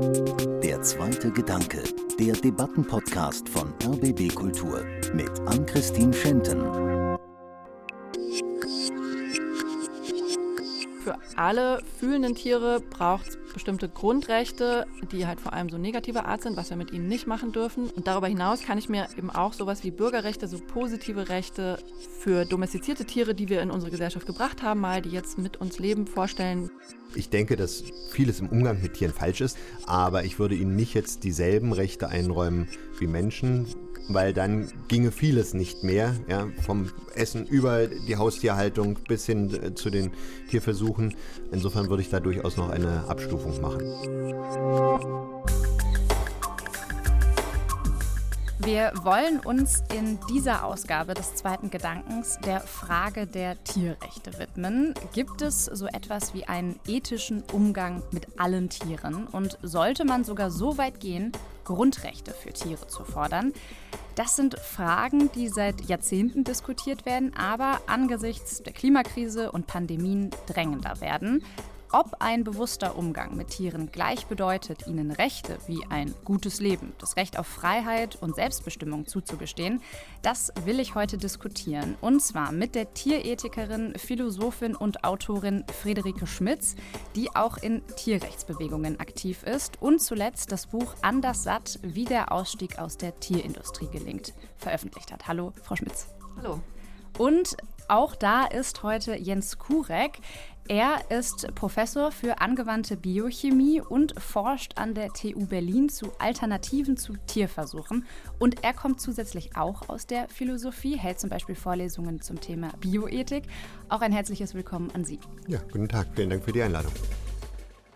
Der zweite Gedanke, der Debattenpodcast von RBB Kultur mit Ann-Christine Schenten. Für alle fühlenden Tiere braucht es bestimmte Grundrechte, die halt vor allem so negativer Art sind, was wir mit ihnen nicht machen dürfen. Und darüber hinaus kann ich mir eben auch sowas wie Bürgerrechte, so positive Rechte für domestizierte Tiere, die wir in unsere Gesellschaft gebracht haben, mal, die jetzt mit uns leben, vorstellen. Ich denke, dass vieles im Umgang mit Tieren falsch ist, aber ich würde ihnen nicht jetzt dieselben Rechte einräumen wie Menschen, weil dann ginge vieles nicht mehr, ja, vom Essen über die Haustierhaltung bis hin äh, zu den Tierversuchen. Insofern würde ich da durchaus noch eine Abstufung machen. Wir wollen uns in dieser Ausgabe des zweiten Gedankens der Frage der Tierrechte widmen. Gibt es so etwas wie einen ethischen Umgang mit allen Tieren? Und sollte man sogar so weit gehen, Grundrechte für Tiere zu fordern? Das sind Fragen, die seit Jahrzehnten diskutiert werden, aber angesichts der Klimakrise und Pandemien drängender werden. Ob ein bewusster Umgang mit Tieren gleich bedeutet, ihnen Rechte wie ein gutes Leben, das Recht auf Freiheit und Selbstbestimmung zuzugestehen, das will ich heute diskutieren. Und zwar mit der Tierethikerin, Philosophin und Autorin Friederike Schmitz, die auch in Tierrechtsbewegungen aktiv ist und zuletzt das Buch Anders satt, wie der Ausstieg aus der Tierindustrie gelingt, veröffentlicht hat. Hallo, Frau Schmitz. Hallo. Und auch da ist heute Jens Kurek. Er ist Professor für angewandte Biochemie und forscht an der TU Berlin zu Alternativen zu Tierversuchen. Und er kommt zusätzlich auch aus der Philosophie, hält zum Beispiel Vorlesungen zum Thema Bioethik. Auch ein herzliches Willkommen an Sie. Ja, guten Tag. Vielen Dank für die Einladung.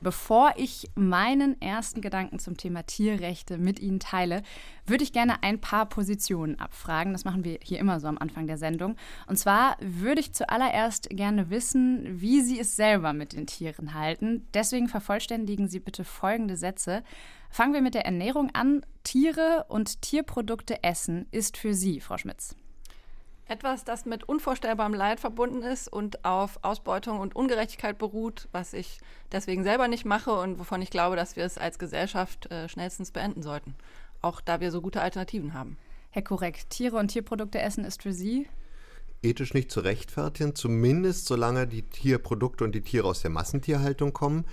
Bevor ich meinen ersten Gedanken zum Thema Tierrechte mit Ihnen teile, würde ich gerne ein paar Positionen abfragen. Das machen wir hier immer so am Anfang der Sendung. Und zwar würde ich zuallererst gerne wissen, wie Sie es selber mit den Tieren halten. Deswegen vervollständigen Sie bitte folgende Sätze. Fangen wir mit der Ernährung an. Tiere und Tierprodukte essen ist für Sie, Frau Schmitz. Etwas, das mit unvorstellbarem Leid verbunden ist und auf Ausbeutung und Ungerechtigkeit beruht, was ich deswegen selber nicht mache und wovon ich glaube, dass wir es als Gesellschaft äh, schnellstens beenden sollten. Auch da wir so gute Alternativen haben. Herr Korrekt, Tiere und Tierprodukte essen ist für Sie? Ethisch nicht zu rechtfertigen, zumindest solange die Tierprodukte und die Tiere aus der Massentierhaltung kommen.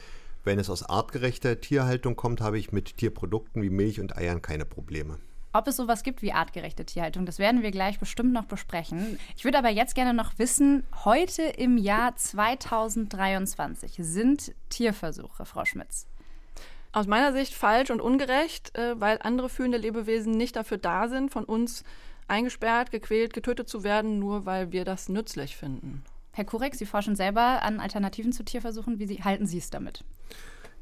Wenn es aus artgerechter Tierhaltung kommt, habe ich mit Tierprodukten wie Milch und Eiern keine Probleme. Ob es sowas gibt wie artgerechte Tierhaltung, das werden wir gleich bestimmt noch besprechen. Ich würde aber jetzt gerne noch wissen, heute im Jahr 2023 sind Tierversuche, Frau Schmitz. Aus meiner Sicht falsch und ungerecht, äh, weil andere fühlende Lebewesen nicht dafür da sind, von uns eingesperrt, gequält, getötet zu werden, nur weil wir das nützlich finden. Herr Kurek, Sie forschen selber an Alternativen zu Tierversuchen. Wie Sie, halten Sie es damit?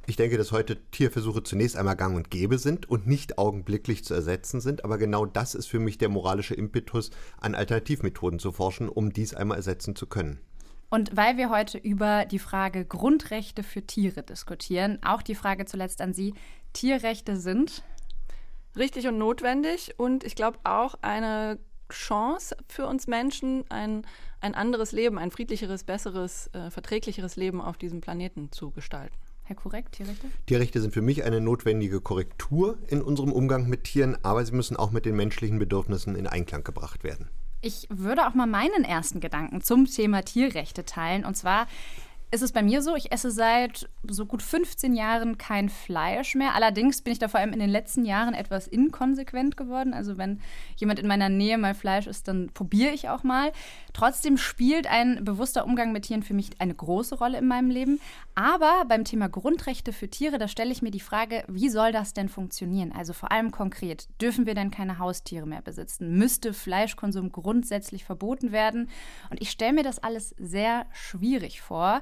Ich denke, dass heute Tierversuche zunächst einmal gang und gäbe sind und nicht augenblicklich zu ersetzen sind. Aber genau das ist für mich der moralische Impetus, an Alternativmethoden zu forschen, um dies einmal ersetzen zu können. Und weil wir heute über die Frage Grundrechte für Tiere diskutieren, auch die Frage zuletzt an Sie, Tierrechte sind richtig und notwendig und ich glaube auch eine Chance für uns Menschen, ein, ein anderes Leben, ein friedlicheres, besseres, äh, verträglicheres Leben auf diesem Planeten zu gestalten. Herr Korrekt, Tierrechte? Tierrechte sind für mich eine notwendige Korrektur in unserem Umgang mit Tieren, aber sie müssen auch mit den menschlichen Bedürfnissen in Einklang gebracht werden. Ich würde auch mal meinen ersten Gedanken zum Thema Tierrechte teilen. Und zwar ist es bei mir so, ich esse seit so gut 15 Jahren kein Fleisch mehr. Allerdings bin ich da vor allem in den letzten Jahren etwas inkonsequent geworden. Also wenn jemand in meiner Nähe mal Fleisch isst, dann probiere ich auch mal. Trotzdem spielt ein bewusster Umgang mit Tieren für mich eine große Rolle in meinem Leben. Aber beim Thema Grundrechte für Tiere, da stelle ich mir die Frage, wie soll das denn funktionieren? Also vor allem konkret, dürfen wir denn keine Haustiere mehr besitzen? Müsste Fleischkonsum grundsätzlich verboten werden? Und ich stelle mir das alles sehr schwierig vor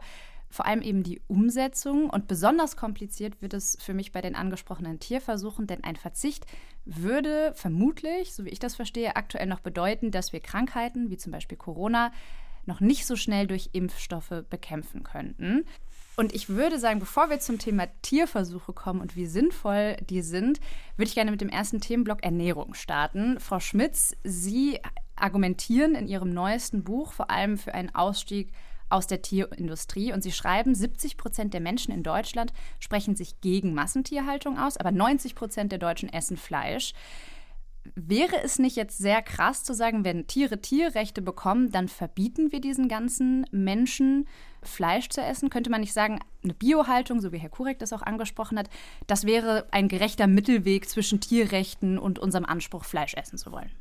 vor allem eben die Umsetzung. Und besonders kompliziert wird es für mich bei den angesprochenen Tierversuchen, denn ein Verzicht würde vermutlich, so wie ich das verstehe, aktuell noch bedeuten, dass wir Krankheiten wie zum Beispiel Corona noch nicht so schnell durch Impfstoffe bekämpfen könnten. Und ich würde sagen, bevor wir zum Thema Tierversuche kommen und wie sinnvoll die sind, würde ich gerne mit dem ersten Themenblock Ernährung starten. Frau Schmitz, Sie argumentieren in Ihrem neuesten Buch vor allem für einen Ausstieg aus der Tierindustrie. Und sie schreiben, 70 Prozent der Menschen in Deutschland sprechen sich gegen Massentierhaltung aus, aber 90 Prozent der Deutschen essen Fleisch. Wäre es nicht jetzt sehr krass zu sagen, wenn Tiere Tierrechte bekommen, dann verbieten wir diesen ganzen Menschen Fleisch zu essen? Könnte man nicht sagen, eine Biohaltung, so wie Herr Kurek das auch angesprochen hat, das wäre ein gerechter Mittelweg zwischen Tierrechten und unserem Anspruch, Fleisch essen zu wollen?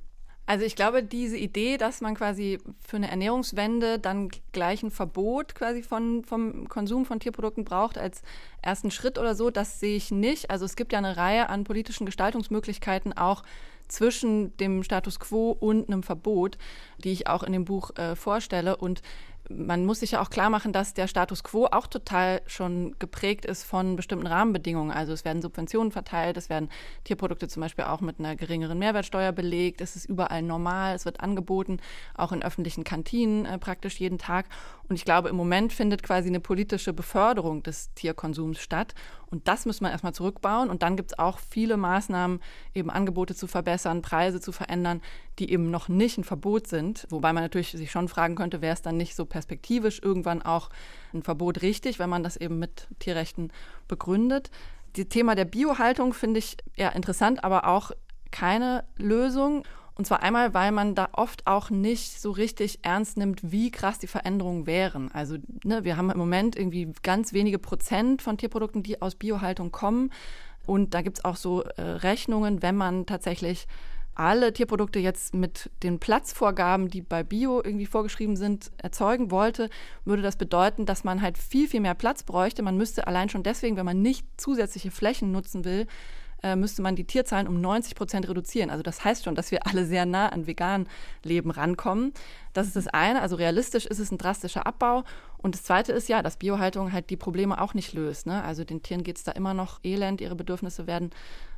Also ich glaube, diese Idee, dass man quasi für eine Ernährungswende dann gleich ein Verbot quasi von, vom Konsum von Tierprodukten braucht als ersten Schritt oder so, das sehe ich nicht. Also es gibt ja eine Reihe an politischen Gestaltungsmöglichkeiten auch zwischen dem Status quo und einem Verbot, die ich auch in dem Buch äh, vorstelle. Und man muss sich ja auch klar machen, dass der Status quo auch total schon geprägt ist von bestimmten Rahmenbedingungen. Also es werden Subventionen verteilt, es werden Tierprodukte zum Beispiel auch mit einer geringeren Mehrwertsteuer belegt, es ist überall normal, es wird angeboten, auch in öffentlichen Kantinen äh, praktisch jeden Tag. Und ich glaube, im Moment findet quasi eine politische Beförderung des Tierkonsums statt. Und das muss man erstmal zurückbauen. Und dann gibt es auch viele Maßnahmen, eben Angebote zu verbessern, Preise zu verändern, die eben noch nicht ein Verbot sind. Wobei man natürlich sich schon fragen könnte, wäre es dann nicht so perspektivisch irgendwann auch ein Verbot richtig, wenn man das eben mit Tierrechten begründet. Das Thema der Biohaltung finde ich ja interessant, aber auch keine Lösung. Und zwar einmal, weil man da oft auch nicht so richtig ernst nimmt, wie krass die Veränderungen wären. Also ne, wir haben im Moment irgendwie ganz wenige Prozent von Tierprodukten, die aus Biohaltung kommen. Und da gibt es auch so äh, Rechnungen, wenn man tatsächlich alle Tierprodukte jetzt mit den Platzvorgaben, die bei Bio irgendwie vorgeschrieben sind, erzeugen wollte, würde das bedeuten, dass man halt viel, viel mehr Platz bräuchte. Man müsste allein schon deswegen, wenn man nicht zusätzliche Flächen nutzen will, äh, müsste man die Tierzahlen um 90 Prozent reduzieren. Also das heißt schon, dass wir alle sehr nah an vegan Leben rankommen. Das ist das eine. Also realistisch ist es ein drastischer Abbau. Und das zweite ist ja, dass Biohaltung halt die Probleme auch nicht löst. Ne? Also den Tieren geht es da immer noch elend, ihre Bedürfnisse werden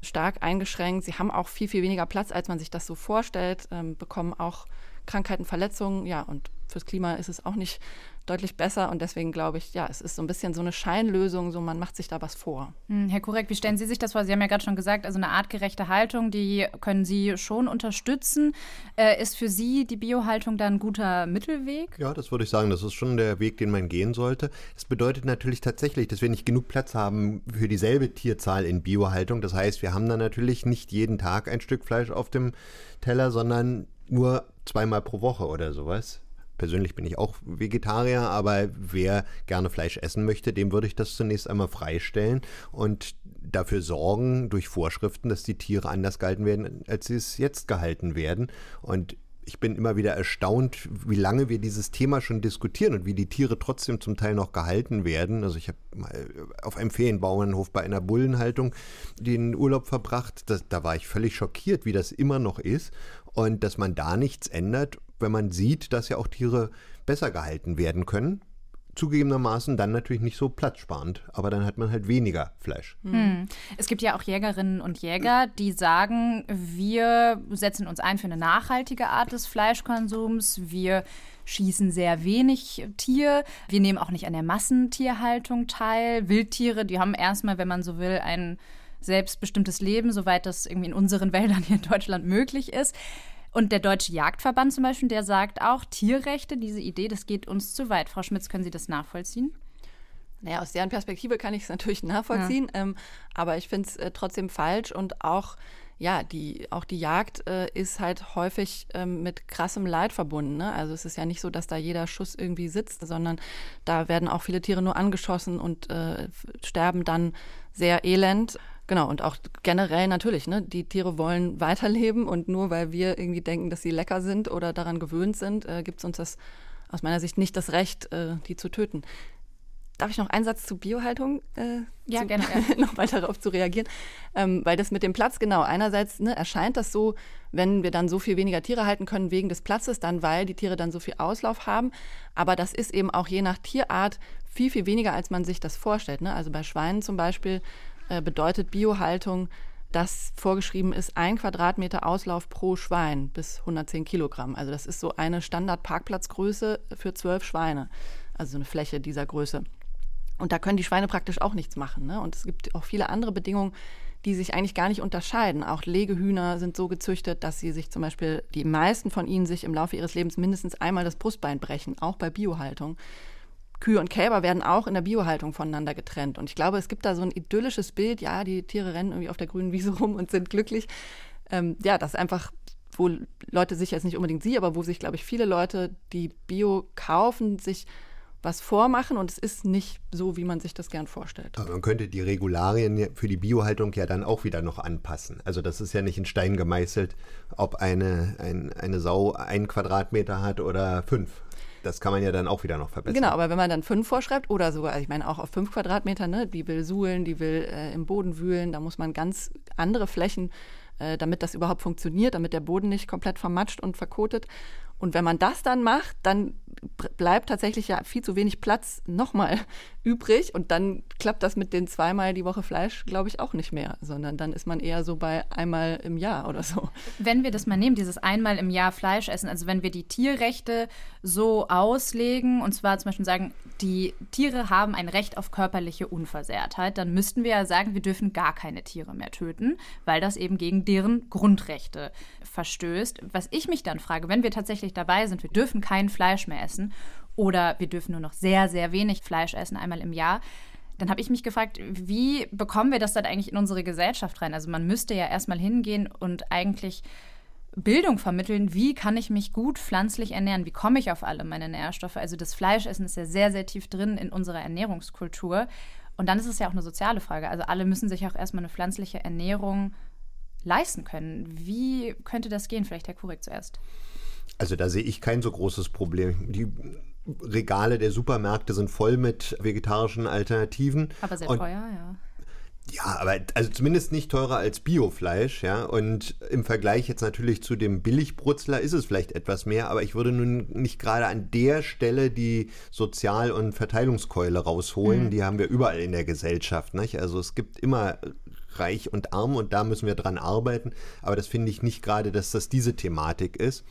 stark eingeschränkt. Sie haben auch viel, viel weniger Platz, als man sich das so vorstellt, ähm, bekommen auch Krankheiten, Verletzungen. Ja, und fürs Klima ist es auch nicht deutlich besser. Und deswegen glaube ich, ja, es ist so ein bisschen so eine Scheinlösung, so man macht sich da was vor. Hm, Herr Kurek, wie stellen Sie sich das vor? Sie haben ja gerade schon gesagt, also eine artgerechte Haltung, die können Sie schon unterstützen. Äh, ist für Sie die Biohaltung da ein guter Mittelweg? Ja, das würde ich sagen. Das ist schon der Weg, den man gehen sollte. Das bedeutet natürlich tatsächlich, dass wir nicht genug Platz haben für dieselbe Tierzahl in Biohaltung. Das heißt, wir haben dann natürlich nicht jeden Tag ein Stück Fleisch auf dem Teller, sondern nur zweimal pro Woche oder sowas. Persönlich bin ich auch Vegetarier, aber wer gerne Fleisch essen möchte, dem würde ich das zunächst einmal freistellen und dafür sorgen durch Vorschriften, dass die Tiere anders gehalten werden, als sie es jetzt gehalten werden. Und ich bin immer wieder erstaunt, wie lange wir dieses Thema schon diskutieren und wie die Tiere trotzdem zum Teil noch gehalten werden. Also ich habe mal auf einem Ferienbauernhof bei einer Bullenhaltung den Urlaub verbracht. Das, da war ich völlig schockiert, wie das immer noch ist und dass man da nichts ändert wenn man sieht, dass ja auch Tiere besser gehalten werden können. Zugegebenermaßen dann natürlich nicht so platzsparend, aber dann hat man halt weniger Fleisch. Hm. Es gibt ja auch Jägerinnen und Jäger, die sagen, wir setzen uns ein für eine nachhaltige Art des Fleischkonsums. Wir schießen sehr wenig Tier. Wir nehmen auch nicht an der Massentierhaltung teil. Wildtiere, die haben erstmal, wenn man so will, ein selbstbestimmtes Leben, soweit das irgendwie in unseren Wäldern hier in Deutschland möglich ist. Und der Deutsche Jagdverband zum Beispiel, der sagt auch, Tierrechte, diese Idee, das geht uns zu weit. Frau Schmitz, können Sie das nachvollziehen? Naja, aus deren Perspektive kann ich es natürlich nachvollziehen, ja. ähm, aber ich finde es äh, trotzdem falsch und auch, ja, die, auch die Jagd äh, ist halt häufig ähm, mit krassem Leid verbunden. Ne? Also es ist ja nicht so, dass da jeder Schuss irgendwie sitzt, sondern da werden auch viele Tiere nur angeschossen und äh, sterben dann sehr elend. Genau, und auch generell natürlich, ne, die Tiere wollen weiterleben und nur weil wir irgendwie denken, dass sie lecker sind oder daran gewöhnt sind, äh, gibt es uns das aus meiner Sicht nicht das Recht, äh, die zu töten. Darf ich noch einen Satz zu Biohaltung? Äh, ja, zu, gerne. Ja. noch weiter darauf zu reagieren. Ähm, weil das mit dem Platz, genau, einerseits ne, erscheint das so, wenn wir dann so viel weniger Tiere halten können wegen des Platzes, dann weil die Tiere dann so viel Auslauf haben. Aber das ist eben auch je nach Tierart viel, viel weniger, als man sich das vorstellt. Ne? Also bei Schweinen zum Beispiel äh, bedeutet Biohaltung, dass vorgeschrieben ist, ein Quadratmeter Auslauf pro Schwein bis 110 Kilogramm. Also das ist so eine Standard-Parkplatzgröße für zwölf Schweine. Also eine Fläche dieser Größe. Und da können die Schweine praktisch auch nichts machen. Ne? Und es gibt auch viele andere Bedingungen, die sich eigentlich gar nicht unterscheiden. Auch Legehühner sind so gezüchtet, dass sie sich zum Beispiel, die meisten von ihnen sich im Laufe ihres Lebens mindestens einmal das Brustbein brechen, auch bei Biohaltung Kühe und Kälber werden auch in der Biohaltung voneinander getrennt. Und ich glaube, es gibt da so ein idyllisches Bild, ja, die Tiere rennen irgendwie auf der grünen Wiese rum und sind glücklich. Ähm, ja, das ist einfach, wo Leute sich jetzt nicht unbedingt sie, aber wo sich, glaube ich, viele Leute, die Bio kaufen, sich was vormachen und es ist nicht so, wie man sich das gern vorstellt. Aber man könnte die Regularien für die Biohaltung ja dann auch wieder noch anpassen. Also das ist ja nicht in Stein gemeißelt, ob eine, ein, eine Sau einen Quadratmeter hat oder fünf. Das kann man ja dann auch wieder noch verbessern. Genau, aber wenn man dann fünf vorschreibt oder sogar, also ich meine auch auf fünf Quadratmeter, ne, die will suhlen, die will äh, im Boden wühlen, da muss man ganz andere Flächen, äh, damit das überhaupt funktioniert, damit der Boden nicht komplett vermatscht und verkotet. Und wenn man das dann macht, dann bleibt tatsächlich ja viel zu wenig Platz nochmal übrig. Und dann klappt das mit den zweimal die Woche Fleisch, glaube ich, auch nicht mehr, sondern dann ist man eher so bei einmal im Jahr oder so. Wenn wir das mal nehmen, dieses einmal im Jahr Fleisch essen, also wenn wir die Tierrechte so auslegen, und zwar zum Beispiel sagen, die Tiere haben ein Recht auf körperliche Unversehrtheit, dann müssten wir ja sagen, wir dürfen gar keine Tiere mehr töten, weil das eben gegen deren Grundrechte verstößt. Was ich mich dann frage, wenn wir tatsächlich dabei sind, wir dürfen kein Fleisch mehr essen oder wir dürfen nur noch sehr, sehr wenig Fleisch essen, einmal im Jahr, dann habe ich mich gefragt, wie bekommen wir das dann eigentlich in unsere Gesellschaft rein? Also man müsste ja erstmal hingehen und eigentlich Bildung vermitteln, wie kann ich mich gut pflanzlich ernähren, wie komme ich auf alle meine Nährstoffe. Also das Fleischessen ist ja sehr, sehr tief drin in unserer Ernährungskultur. Und dann ist es ja auch eine soziale Frage. Also alle müssen sich auch erstmal eine pflanzliche Ernährung leisten können. Wie könnte das gehen? Vielleicht Herr Kurik zuerst. Also da sehe ich kein so großes Problem. Die Regale der Supermärkte sind voll mit vegetarischen Alternativen. Aber sehr teuer, ja. Ja, aber also zumindest nicht teurer als Biofleisch, ja. Und im Vergleich jetzt natürlich zu dem Billigbrutzler ist es vielleicht etwas mehr, aber ich würde nun nicht gerade an der Stelle die Sozial- und Verteilungskeule rausholen. Mhm. Die haben wir überall in der Gesellschaft, nicht? Also es gibt immer reich und arm und da müssen wir dran arbeiten. Aber das finde ich nicht gerade, dass das diese Thematik ist.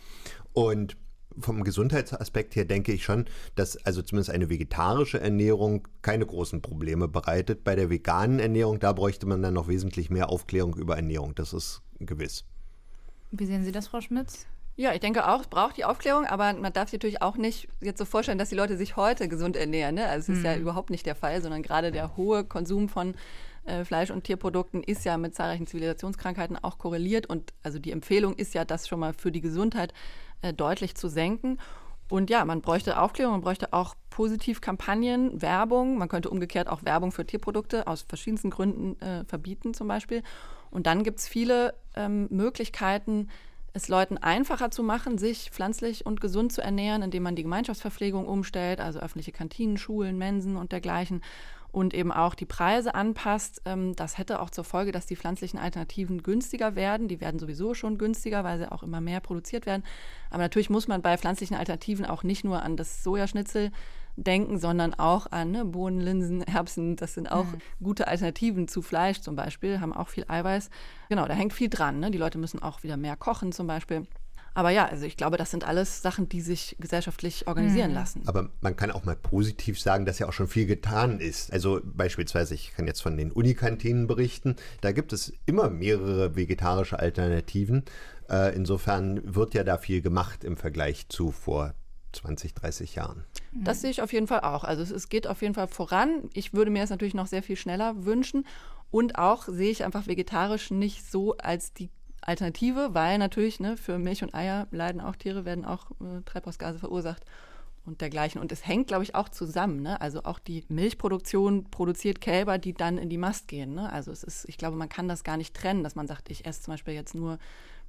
Und vom Gesundheitsaspekt her denke ich schon, dass also zumindest eine vegetarische Ernährung keine großen Probleme bereitet. Bei der veganen Ernährung, da bräuchte man dann noch wesentlich mehr Aufklärung über Ernährung. Das ist gewiss. Wie sehen Sie das, Frau Schmitz? Ja, ich denke auch, es braucht die Aufklärung, aber man darf sich natürlich auch nicht jetzt so vorstellen, dass die Leute sich heute gesund ernähren. Ne? Also es ist mhm. ja überhaupt nicht der Fall, sondern gerade der hohe Konsum von äh, Fleisch- und Tierprodukten ist ja mit zahlreichen Zivilisationskrankheiten auch korreliert. Und also die Empfehlung ist ja, das schon mal für die Gesundheit äh, deutlich zu senken. Und ja, man bräuchte Aufklärung, man bräuchte auch Positivkampagnen, Werbung. Man könnte umgekehrt auch Werbung für Tierprodukte aus verschiedensten Gründen äh, verbieten zum Beispiel. Und dann gibt es viele ähm, Möglichkeiten, es Leuten einfacher zu machen, sich pflanzlich und gesund zu ernähren, indem man die Gemeinschaftsverpflegung umstellt, also öffentliche Kantinen, Schulen, Mensen und dergleichen und eben auch die Preise anpasst. Ähm, das hätte auch zur Folge, dass die pflanzlichen Alternativen günstiger werden. Die werden sowieso schon günstiger, weil sie auch immer mehr produziert werden. Aber natürlich muss man bei pflanzlichen Alternativen auch nicht nur an das Sojaschnitzel denken, sondern auch an ne, Bohnen, Linsen, Erbsen. Das sind auch mhm. gute Alternativen zu Fleisch zum Beispiel, haben auch viel Eiweiß. Genau, da hängt viel dran. Ne? Die Leute müssen auch wieder mehr kochen zum Beispiel. Aber ja, also ich glaube, das sind alles Sachen, die sich gesellschaftlich organisieren mhm. lassen. Aber man kann auch mal positiv sagen, dass ja auch schon viel getan ist. Also beispielsweise, ich kann jetzt von den Unikantinen berichten, da gibt es immer mehrere vegetarische Alternativen. Äh, insofern wird ja da viel gemacht im Vergleich zu vor 20, 30 Jahren. Das sehe ich auf jeden Fall auch. Also es, es geht auf jeden Fall voran. Ich würde mir es natürlich noch sehr viel schneller wünschen. Und auch sehe ich einfach vegetarisch nicht so als die Alternative, weil natürlich ne, für Milch und Eier leiden auch Tiere, werden auch äh, Treibhausgase verursacht und dergleichen. Und es hängt, glaube ich, auch zusammen. Ne? Also auch die Milchproduktion produziert Kälber, die dann in die Mast gehen. Ne? Also es ist, ich glaube, man kann das gar nicht trennen, dass man sagt, ich esse zum Beispiel jetzt nur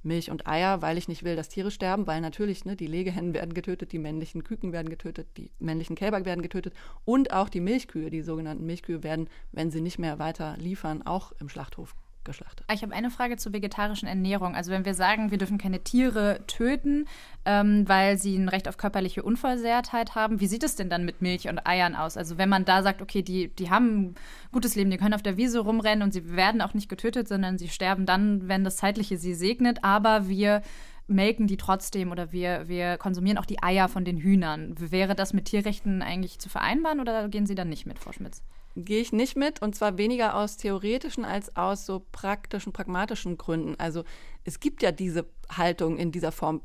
Milch und Eier, weil ich nicht will, dass Tiere sterben, weil natürlich ne, die Legehennen werden getötet, die männlichen Küken werden getötet, die männlichen Kälber werden getötet und auch die Milchkühe, die sogenannten Milchkühe werden, wenn sie nicht mehr weiter liefern, auch im Schlachthof geschlachtet. Ich habe eine Frage zur vegetarischen Ernährung. Also wenn wir sagen, wir dürfen keine Tiere töten, ähm, weil sie ein Recht auf körperliche Unversehrtheit haben, wie sieht es denn dann mit Milch und Eiern aus? Also wenn man da sagt, okay, die, die haben ein gutes Leben, die können auf der Wiese rumrennen und sie werden auch nicht getötet, sondern sie sterben dann, wenn das Zeitliche sie segnet, aber wir melken die trotzdem oder wir, wir konsumieren auch die Eier von den Hühnern. Wäre das mit Tierrechten eigentlich zu vereinbaren oder gehen Sie dann nicht mit, Frau Schmitz? Gehe ich nicht mit und zwar weniger aus theoretischen als aus so praktischen, pragmatischen Gründen. Also es gibt ja diese Haltung in dieser Form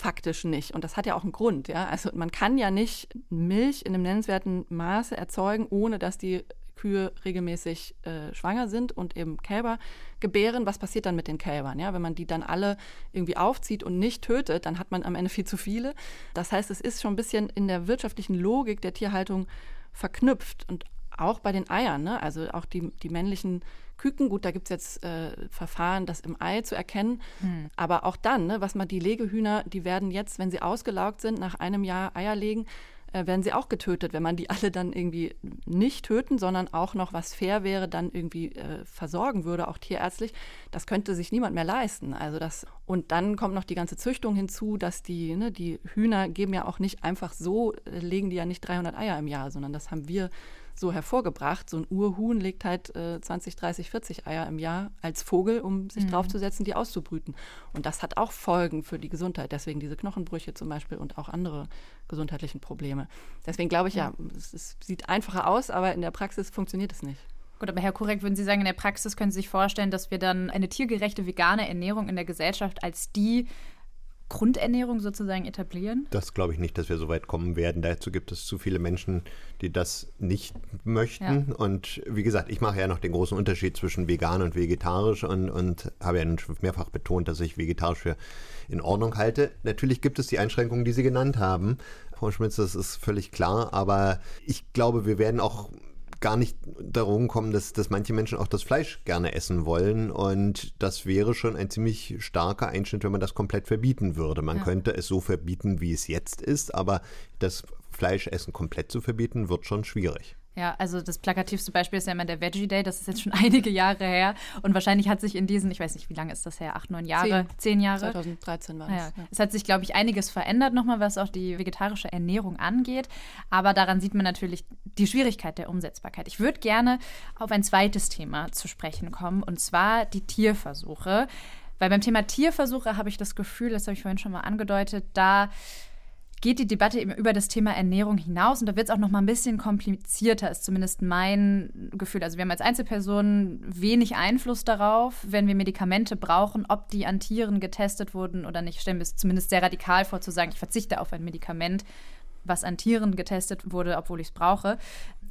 faktisch nicht. Und das hat ja auch einen Grund. Ja? Also man kann ja nicht Milch in einem nennenswerten Maße erzeugen, ohne dass die Kühe regelmäßig äh, schwanger sind und eben Kälber gebären. Was passiert dann mit den Kälbern? Ja? Wenn man die dann alle irgendwie aufzieht und nicht tötet, dann hat man am Ende viel zu viele. Das heißt, es ist schon ein bisschen in der wirtschaftlichen Logik der Tierhaltung verknüpft. Und auch bei den Eiern, ne? also auch die, die männlichen Küken, gut, da gibt es jetzt äh, Verfahren, das im Ei zu erkennen. Hm. Aber auch dann, ne, was man die Legehühner, die werden jetzt, wenn sie ausgelaugt sind, nach einem Jahr Eier legen, äh, werden sie auch getötet. Wenn man die alle dann irgendwie nicht töten, sondern auch noch, was fair wäre, dann irgendwie äh, versorgen würde, auch tierärztlich, das könnte sich niemand mehr leisten. Also das, und dann kommt noch die ganze Züchtung hinzu, dass die, ne, die Hühner geben ja auch nicht einfach so, äh, legen die ja nicht 300 Eier im Jahr, sondern das haben wir so hervorgebracht. So ein Urhuhn legt halt äh, 20, 30, 40 Eier im Jahr als Vogel, um sich mhm. draufzusetzen, die auszubrüten. Und das hat auch Folgen für die Gesundheit. Deswegen diese Knochenbrüche zum Beispiel und auch andere gesundheitlichen Probleme. Deswegen glaube ich ja, es, es sieht einfacher aus, aber in der Praxis funktioniert es nicht. Gut, aber Herr Kurek, würden Sie sagen, in der Praxis können Sie sich vorstellen, dass wir dann eine tiergerechte vegane Ernährung in der Gesellschaft als die Grundernährung sozusagen etablieren? Das glaube ich nicht, dass wir so weit kommen werden. Dazu gibt es zu viele Menschen, die das nicht möchten. Ja. Und wie gesagt, ich mache ja noch den großen Unterschied zwischen vegan und vegetarisch und, und habe ja mehrfach betont, dass ich vegetarisch für in Ordnung halte. Natürlich gibt es die Einschränkungen, die Sie genannt haben. Frau Schmitz, das ist völlig klar. Aber ich glaube, wir werden auch gar nicht darum kommen, dass, dass manche Menschen auch das Fleisch gerne essen wollen. Und das wäre schon ein ziemlich starker Einschnitt, wenn man das komplett verbieten würde. Man ja. könnte es so verbieten, wie es jetzt ist, aber das Fleischessen komplett zu verbieten, wird schon schwierig. Ja, also das plakativste Beispiel ist ja immer der Veggie Day. Das ist jetzt schon einige Jahre her. Und wahrscheinlich hat sich in diesen, ich weiß nicht, wie lange ist das her? Acht, neun Jahre? Zehn, Zehn Jahre? 2013 war es. Ja. Ja. Es hat sich, glaube ich, einiges verändert nochmal, was auch die vegetarische Ernährung angeht. Aber daran sieht man natürlich die Schwierigkeit der Umsetzbarkeit. Ich würde gerne auf ein zweites Thema zu sprechen kommen, und zwar die Tierversuche. Weil beim Thema Tierversuche habe ich das Gefühl, das habe ich vorhin schon mal angedeutet, da geht die Debatte eben über das Thema Ernährung hinaus und da wird es auch noch mal ein bisschen komplizierter, ist zumindest mein Gefühl. Also wir haben als Einzelpersonen wenig Einfluss darauf, wenn wir Medikamente brauchen, ob die an Tieren getestet wurden oder nicht. Ich stelle mir es zumindest sehr radikal vor, zu sagen, ich verzichte auf ein Medikament, was an Tieren getestet wurde, obwohl ich es brauche.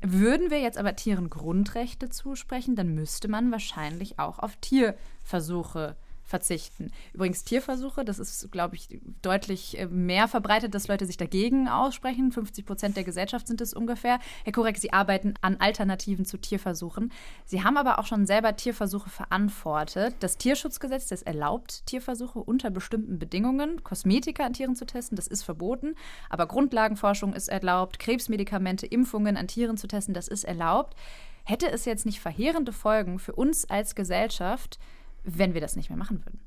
Würden wir jetzt aber Tieren Grundrechte zusprechen, dann müsste man wahrscheinlich auch auf Tierversuche verzichten. Übrigens Tierversuche, das ist, glaube ich, deutlich äh, mehr verbreitet, dass Leute sich dagegen aussprechen. 50 Prozent der Gesellschaft sind es ungefähr. Herr Kurek, Sie arbeiten an Alternativen zu Tierversuchen. Sie haben aber auch schon selber Tierversuche verantwortet. Das Tierschutzgesetz, das erlaubt Tierversuche unter bestimmten Bedingungen, Kosmetika an Tieren zu testen, das ist verboten. Aber Grundlagenforschung ist erlaubt, Krebsmedikamente, Impfungen an Tieren zu testen, das ist erlaubt. Hätte es jetzt nicht verheerende Folgen für uns als Gesellschaft, wenn wir das nicht mehr machen würden.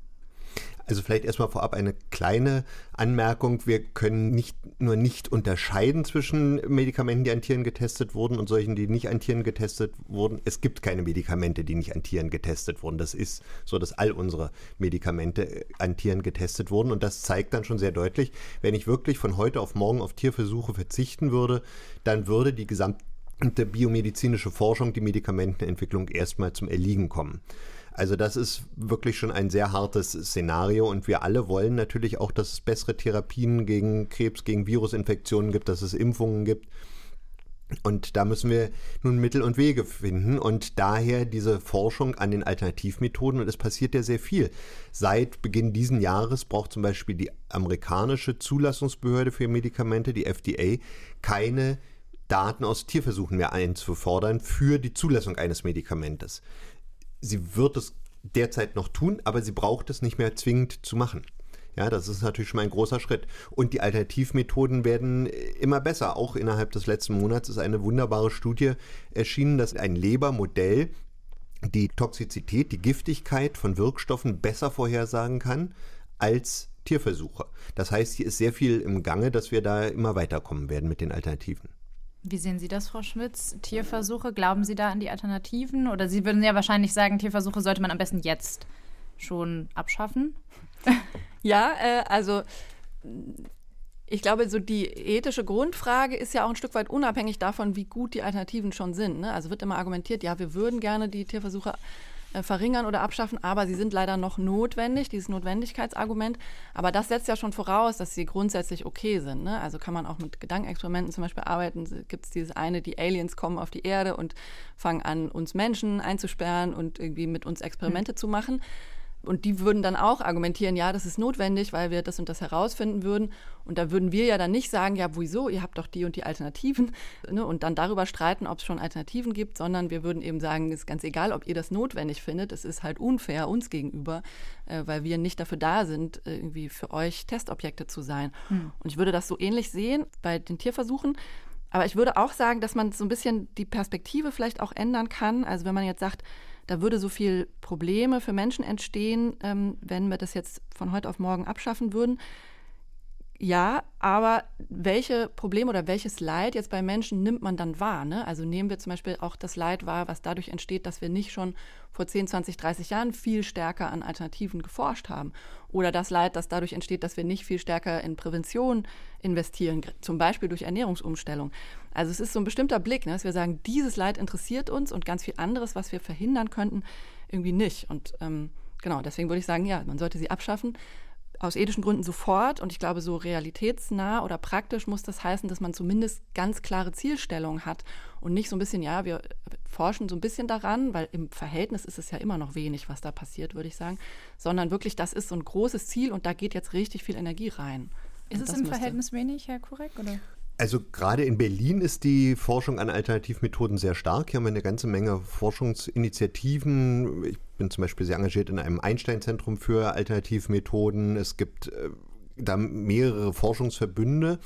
Also vielleicht erstmal vorab eine kleine Anmerkung. Wir können nicht nur nicht unterscheiden zwischen Medikamenten, die an Tieren getestet wurden und solchen, die nicht an Tieren getestet wurden. Es gibt keine Medikamente, die nicht an Tieren getestet wurden. Das ist so, dass all unsere Medikamente an Tieren getestet wurden. Und das zeigt dann schon sehr deutlich, wenn ich wirklich von heute auf morgen auf Tierversuche verzichten würde, dann würde die gesamte biomedizinische Forschung, die Medikamentenentwicklung erstmal zum Erliegen kommen. Also das ist wirklich schon ein sehr hartes Szenario und wir alle wollen natürlich auch, dass es bessere Therapien gegen Krebs, gegen Virusinfektionen gibt, dass es Impfungen gibt. Und da müssen wir nun Mittel und Wege finden und daher diese Forschung an den Alternativmethoden. Und es passiert ja sehr viel. Seit Beginn diesen Jahres braucht zum Beispiel die amerikanische Zulassungsbehörde für Medikamente, die FDA, keine Daten aus Tierversuchen mehr einzufordern für die Zulassung eines Medikamentes sie wird es derzeit noch tun, aber sie braucht es nicht mehr zwingend zu machen. Ja, das ist natürlich schon mal ein großer Schritt. Und die Alternativmethoden werden immer besser. Auch innerhalb des letzten Monats ist eine wunderbare Studie erschienen, dass ein Lebermodell die Toxizität, die Giftigkeit von Wirkstoffen besser vorhersagen kann als Tierversuche. Das heißt, hier ist sehr viel im Gange, dass wir da immer weiterkommen werden mit den Alternativen. Wie sehen Sie das, Frau Schmitz? Tierversuche, glauben Sie da an die Alternativen? Oder Sie würden ja wahrscheinlich sagen, Tierversuche sollte man am besten jetzt schon abschaffen? ja, äh, also ich glaube, so die ethische Grundfrage ist ja auch ein Stück weit unabhängig davon, wie gut die Alternativen schon sind. Ne? Also wird immer argumentiert, ja, wir würden gerne die Tierversuche äh, verringern oder abschaffen, aber sie sind leider noch notwendig, dieses Notwendigkeitsargument. Aber das setzt ja schon voraus, dass sie grundsätzlich okay sind. Ne? Also kann man auch mit Gedankenexperimenten zum Beispiel arbeiten. Gibt es dieses eine, die Aliens kommen auf die Erde und fangen an, uns Menschen einzusperren und irgendwie mit uns Experimente mhm. zu machen. Und die würden dann auch argumentieren, ja, das ist notwendig, weil wir das und das herausfinden würden. Und da würden wir ja dann nicht sagen, ja, wieso, ihr habt doch die und die Alternativen ne, und dann darüber streiten, ob es schon Alternativen gibt, sondern wir würden eben sagen, es ist ganz egal, ob ihr das notwendig findet, es ist halt unfair uns gegenüber, äh, weil wir nicht dafür da sind, irgendwie für euch Testobjekte zu sein. Hm. Und ich würde das so ähnlich sehen bei den Tierversuchen. Aber ich würde auch sagen, dass man so ein bisschen die Perspektive vielleicht auch ändern kann. Also wenn man jetzt sagt, da würde so viel Probleme für Menschen entstehen, ähm, wenn wir das jetzt von heute auf morgen abschaffen würden. Ja, aber welche Probleme oder welches Leid jetzt bei Menschen nimmt man dann wahr? Ne? Also nehmen wir zum Beispiel auch das Leid wahr, was dadurch entsteht, dass wir nicht schon vor 10, 20, 30 Jahren viel stärker an Alternativen geforscht haben. Oder das Leid, das dadurch entsteht, dass wir nicht viel stärker in Prävention investieren, zum Beispiel durch Ernährungsumstellung. Also es ist so ein bestimmter Blick, ne, dass wir sagen, dieses Leid interessiert uns und ganz viel anderes, was wir verhindern könnten, irgendwie nicht. Und ähm, genau, deswegen würde ich sagen, ja, man sollte sie abschaffen aus ethischen Gründen sofort. Und ich glaube, so realitätsnah oder praktisch muss das heißen, dass man zumindest ganz klare Zielstellungen hat und nicht so ein bisschen, ja, wir forschen so ein bisschen daran, weil im Verhältnis ist es ja immer noch wenig, was da passiert, würde ich sagen, sondern wirklich, das ist so ein großes Ziel und da geht jetzt richtig viel Energie rein. Ist es im Verhältnis wenig, Herr Kurek, oder? Also gerade in Berlin ist die Forschung an Alternativmethoden sehr stark. Hier haben wir eine ganze Menge Forschungsinitiativen. Ich bin zum Beispiel sehr engagiert in einem Einstein-Zentrum für Alternativmethoden. Es gibt äh, da mehrere Forschungsverbünde,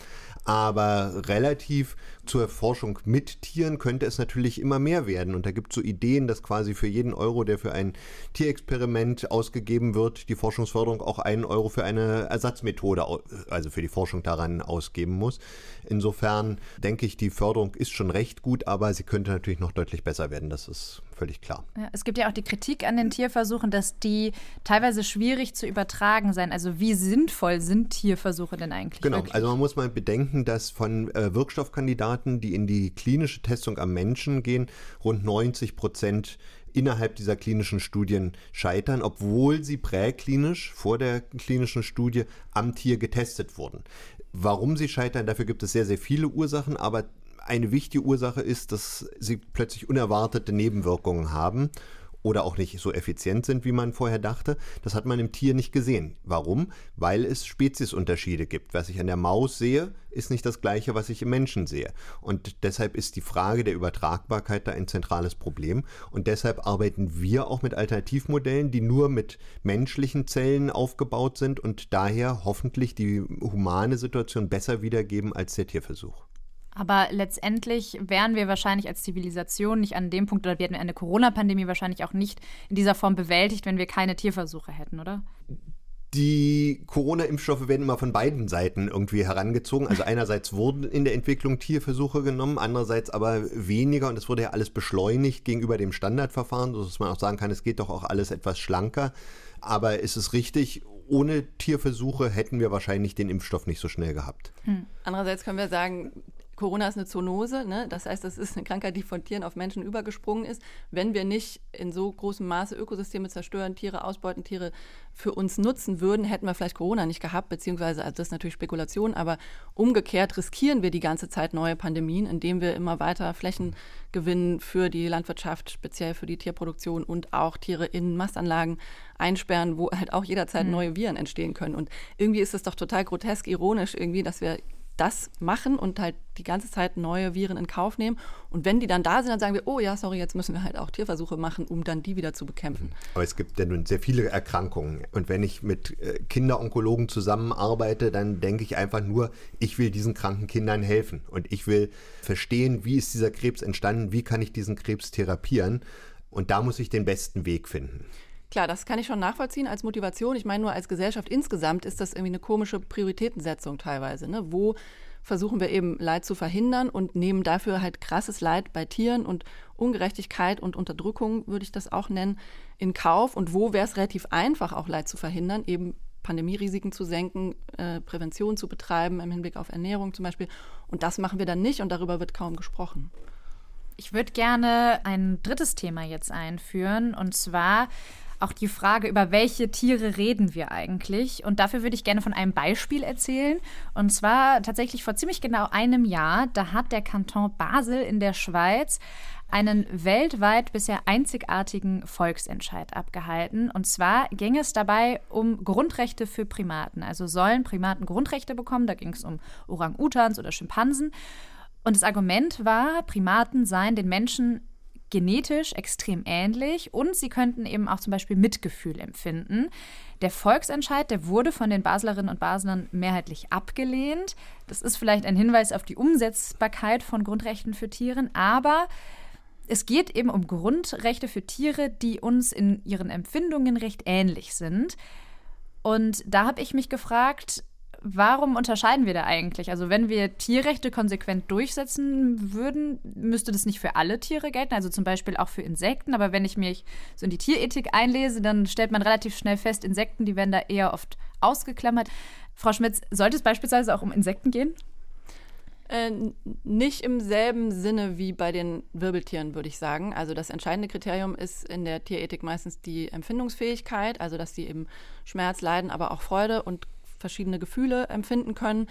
aber relativ zur Forschung mit Tieren könnte es natürlich immer mehr werden. Und da gibt es so Ideen, dass quasi für jeden Euro, der für ein Tierexperiment ausgegeben wird, die Forschungsförderung auch einen Euro für eine Ersatzmethode, also für die Forschung daran ausgeben muss. Insofern denke ich, die Förderung ist schon recht gut, aber sie könnte natürlich noch deutlich besser werden. Das ist völlig klar. Ja, es gibt ja auch die Kritik an den Tierversuchen, dass die teilweise schwierig zu übertragen seien. Also wie sinnvoll sind Tierversuche denn eigentlich? Genau, wirklich? also man muss mal bedenken, dass von äh, Wirkstoffkandidaten, die in die klinische Testung am Menschen gehen, rund 90 Prozent innerhalb dieser klinischen Studien scheitern, obwohl sie präklinisch vor der klinischen Studie am Tier getestet wurden. Warum sie scheitern, dafür gibt es sehr, sehr viele Ursachen, aber eine wichtige Ursache ist, dass sie plötzlich unerwartete Nebenwirkungen haben oder auch nicht so effizient sind, wie man vorher dachte. Das hat man im Tier nicht gesehen. Warum? Weil es Speziesunterschiede gibt. Was ich an der Maus sehe, ist nicht das gleiche, was ich im Menschen sehe. Und deshalb ist die Frage der Übertragbarkeit da ein zentrales Problem. Und deshalb arbeiten wir auch mit Alternativmodellen, die nur mit menschlichen Zellen aufgebaut sind und daher hoffentlich die humane Situation besser wiedergeben als der Tierversuch. Aber letztendlich wären wir wahrscheinlich als Zivilisation nicht an dem Punkt, oder wir hätten eine Corona-Pandemie wahrscheinlich auch nicht in dieser Form bewältigt, wenn wir keine Tierversuche hätten, oder? Die Corona-Impfstoffe werden immer von beiden Seiten irgendwie herangezogen. Also einerseits wurden in der Entwicklung Tierversuche genommen, andererseits aber weniger und es wurde ja alles beschleunigt gegenüber dem Standardverfahren, sodass man auch sagen kann, es geht doch auch alles etwas schlanker. Aber ist es richtig, ohne Tierversuche hätten wir wahrscheinlich den Impfstoff nicht so schnell gehabt. Hm. Andererseits können wir sagen, Corona ist eine Zoonose, ne? das heißt, das ist eine Krankheit, die von Tieren auf Menschen übergesprungen ist. Wenn wir nicht in so großem Maße Ökosysteme zerstören, Tiere ausbeuten, Tiere für uns nutzen würden, hätten wir vielleicht Corona nicht gehabt, beziehungsweise, also das ist natürlich Spekulation, aber umgekehrt riskieren wir die ganze Zeit neue Pandemien, indem wir immer weiter Flächen gewinnen für die Landwirtschaft, speziell für die Tierproduktion und auch Tiere in Mastanlagen einsperren, wo halt auch jederzeit mhm. neue Viren entstehen können. Und irgendwie ist es doch total grotesk, ironisch irgendwie, dass wir das machen und halt die ganze Zeit neue Viren in Kauf nehmen. Und wenn die dann da sind, dann sagen wir, oh ja, sorry, jetzt müssen wir halt auch Tierversuche machen, um dann die wieder zu bekämpfen. Aber es gibt ja nun sehr viele Erkrankungen. Und wenn ich mit äh, Kinderonkologen zusammenarbeite, dann denke ich einfach nur, ich will diesen kranken Kindern helfen. Und ich will verstehen, wie ist dieser Krebs entstanden, wie kann ich diesen Krebs therapieren. Und da muss ich den besten Weg finden. Klar, das kann ich schon nachvollziehen als Motivation. Ich meine, nur als Gesellschaft insgesamt ist das irgendwie eine komische Prioritätensetzung teilweise. Ne? Wo versuchen wir eben Leid zu verhindern und nehmen dafür halt krasses Leid bei Tieren und Ungerechtigkeit und Unterdrückung, würde ich das auch nennen, in Kauf. Und wo wäre es relativ einfach, auch Leid zu verhindern, eben Pandemierisiken zu senken, äh, Prävention zu betreiben im Hinblick auf Ernährung zum Beispiel. Und das machen wir dann nicht und darüber wird kaum gesprochen. Ich würde gerne ein drittes Thema jetzt einführen und zwar auch die Frage, über welche Tiere reden wir eigentlich? Und dafür würde ich gerne von einem Beispiel erzählen. Und zwar tatsächlich vor ziemlich genau einem Jahr, da hat der Kanton Basel in der Schweiz einen weltweit bisher einzigartigen Volksentscheid abgehalten. Und zwar ging es dabei um Grundrechte für Primaten. Also sollen Primaten Grundrechte bekommen? Da ging es um Orang-Utans oder Schimpansen. Und das Argument war, Primaten seien den Menschen genetisch extrem ähnlich und sie könnten eben auch zum Beispiel Mitgefühl empfinden. Der Volksentscheid, der wurde von den Baslerinnen und Baslern mehrheitlich abgelehnt. Das ist vielleicht ein Hinweis auf die Umsetzbarkeit von Grundrechten für Tiere, aber es geht eben um Grundrechte für Tiere, die uns in ihren Empfindungen recht ähnlich sind. Und da habe ich mich gefragt, warum unterscheiden wir da eigentlich? Also wenn wir Tierrechte konsequent durchsetzen würden, müsste das nicht für alle Tiere gelten, also zum Beispiel auch für Insekten. Aber wenn ich mich so in die Tierethik einlese, dann stellt man relativ schnell fest, Insekten, die werden da eher oft ausgeklammert. Frau Schmitz, sollte es beispielsweise auch um Insekten gehen? Äh, nicht im selben Sinne wie bei den Wirbeltieren, würde ich sagen. Also das entscheidende Kriterium ist in der Tierethik meistens die Empfindungsfähigkeit, also dass sie eben Schmerz, Leiden, aber auch Freude und verschiedene Gefühle empfinden können.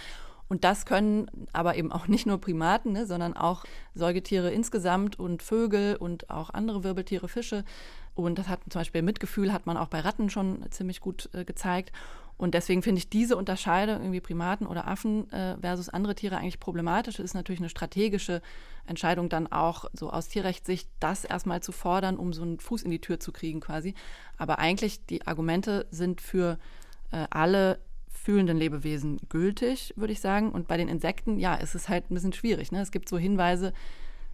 Und das können aber eben auch nicht nur Primaten, ne, sondern auch Säugetiere insgesamt und Vögel und auch andere Wirbeltiere, Fische. Und das hat zum Beispiel Mitgefühl hat man auch bei Ratten schon ziemlich gut äh, gezeigt. Und deswegen finde ich diese Unterscheidung irgendwie Primaten oder Affen äh, versus andere Tiere eigentlich problematisch. Es ist natürlich eine strategische Entscheidung dann auch so aus Tierrechtssicht, das erstmal zu fordern, um so einen Fuß in die Tür zu kriegen quasi. Aber eigentlich die Argumente sind für äh, alle fühlenden Lebewesen gültig, würde ich sagen. Und bei den Insekten, ja, ist es halt ein bisschen schwierig. Ne? Es gibt so Hinweise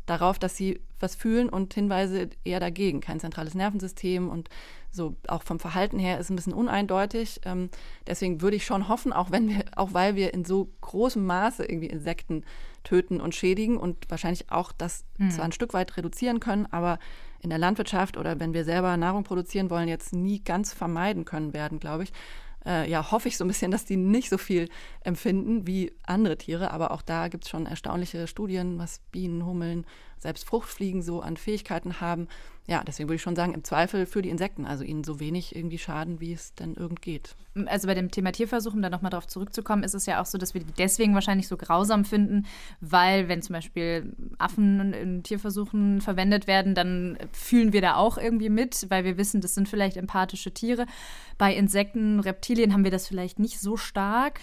darauf, dass sie was fühlen und Hinweise eher dagegen. Kein zentrales Nervensystem und so auch vom Verhalten her ist ein bisschen uneindeutig. Ähm, deswegen würde ich schon hoffen, auch wenn wir, auch weil wir in so großem Maße irgendwie Insekten töten und schädigen und wahrscheinlich auch das mhm. zwar ein Stück weit reduzieren können, aber in der Landwirtschaft oder wenn wir selber Nahrung produzieren wollen, jetzt nie ganz vermeiden können werden, glaube ich äh, ja, hoffe ich so ein bisschen, dass die nicht so viel empfinden wie andere Tiere. Aber auch da gibt es schon erstaunliche Studien, was Bienen, Hummeln, selbst Fruchtfliegen so an Fähigkeiten haben. Ja, deswegen würde ich schon sagen, im Zweifel für die Insekten, also ihnen so wenig irgendwie schaden, wie es denn irgend geht. Also bei dem Thema Tierversuch, um da nochmal drauf zurückzukommen, ist es ja auch so, dass wir die deswegen wahrscheinlich so grausam finden, weil wenn zum Beispiel Affen in Tierversuchen verwendet werden, dann fühlen wir da auch irgendwie mit, weil wir wissen, das sind vielleicht empathische Tiere. Bei Insekten, Reptilien haben wir das vielleicht nicht so stark.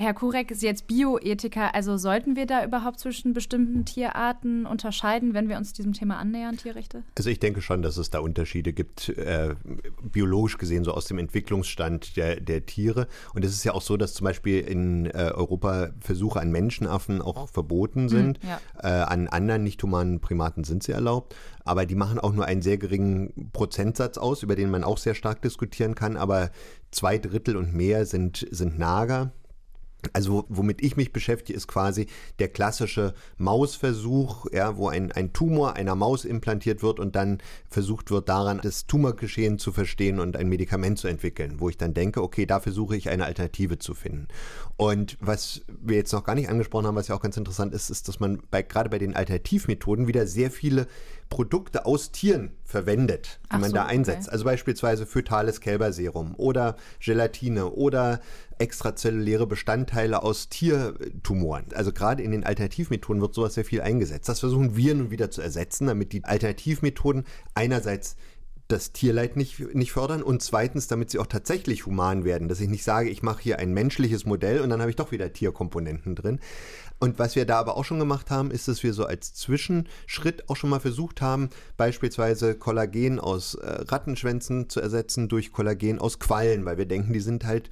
Herr Kurek ist jetzt Bioethiker. Also sollten wir da überhaupt zwischen bestimmten Tierarten unterscheiden, wenn wir uns diesem Thema annähern, Tierrechte? Also ich denke schon, dass es da Unterschiede gibt, äh, biologisch gesehen, so aus dem Entwicklungsstand der, der Tiere. Und es ist ja auch so, dass zum Beispiel in äh, Europa Versuche an Menschenaffen auch verboten sind. Mhm, ja. äh, an anderen nicht humanen Primaten sind sie erlaubt. Aber die machen auch nur einen sehr geringen Prozentsatz aus, über den man auch sehr stark diskutieren kann. Aber zwei Drittel und mehr sind, sind Nager. Also womit ich mich beschäftige, ist quasi der klassische Mausversuch, ja, wo ein, ein Tumor einer Maus implantiert wird und dann versucht wird, daran das Tumorgeschehen zu verstehen und ein Medikament zu entwickeln, wo ich dann denke, okay, da versuche ich eine Alternative zu finden. Und was wir jetzt noch gar nicht angesprochen haben, was ja auch ganz interessant ist, ist, dass man bei, gerade bei den Alternativmethoden wieder sehr viele Produkte aus Tieren verwendet, die Ach man so, da einsetzt. Okay. Also beispielsweise fötales Kälberserum oder Gelatine oder extrazelluläre Bestandteile aus Tiertumoren. Also gerade in den Alternativmethoden wird sowas sehr viel eingesetzt. Das versuchen wir nun wieder zu ersetzen, damit die Alternativmethoden einerseits das Tierleid nicht, nicht fördern und zweitens, damit sie auch tatsächlich human werden, dass ich nicht sage, ich mache hier ein menschliches Modell und dann habe ich doch wieder Tierkomponenten drin. Und was wir da aber auch schon gemacht haben, ist, dass wir so als Zwischenschritt auch schon mal versucht haben, beispielsweise Kollagen aus äh, Rattenschwänzen zu ersetzen durch Kollagen aus Quallen, weil wir denken, die sind halt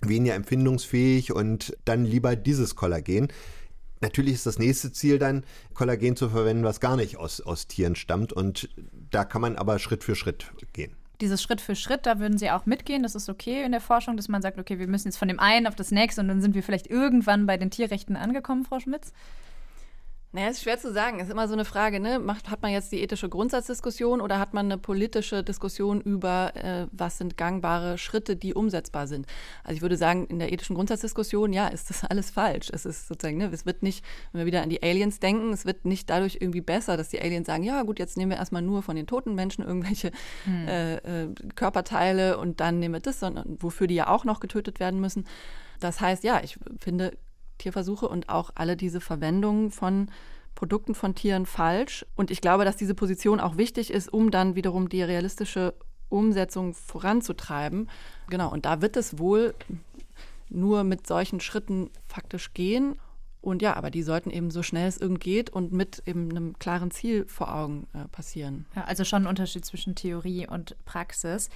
weniger empfindungsfähig und dann lieber dieses Kollagen. Natürlich ist das nächste Ziel dann, Kollagen zu verwenden, was gar nicht aus, aus Tieren stammt. Und da kann man aber Schritt für Schritt gehen. Dieses Schritt für Schritt, da würden Sie auch mitgehen. Das ist okay in der Forschung, dass man sagt, okay, wir müssen jetzt von dem einen auf das nächste und dann sind wir vielleicht irgendwann bei den Tierrechten angekommen, Frau Schmitz. Naja, ist schwer zu sagen. Ist immer so eine Frage, ne? Macht, hat man jetzt die ethische Grundsatzdiskussion oder hat man eine politische Diskussion über, äh, was sind gangbare Schritte, die umsetzbar sind? Also ich würde sagen, in der ethischen Grundsatzdiskussion, ja, ist das alles falsch. Es ist sozusagen, ne, es wird nicht, wenn wir wieder an die Aliens denken, es wird nicht dadurch irgendwie besser, dass die Aliens sagen, ja gut, jetzt nehmen wir erstmal nur von den toten Menschen irgendwelche hm. äh, äh, Körperteile und dann nehmen wir das, sondern wofür die ja auch noch getötet werden müssen. Das heißt, ja, ich finde, Tierversuche und auch alle diese Verwendungen von Produkten von Tieren falsch. Und ich glaube, dass diese Position auch wichtig ist, um dann wiederum die realistische Umsetzung voranzutreiben. Genau, und da wird es wohl nur mit solchen Schritten faktisch gehen. Und ja, aber die sollten eben so schnell es irgend geht und mit eben einem klaren Ziel vor Augen äh, passieren. Ja, also schon ein Unterschied zwischen Theorie und Praxis.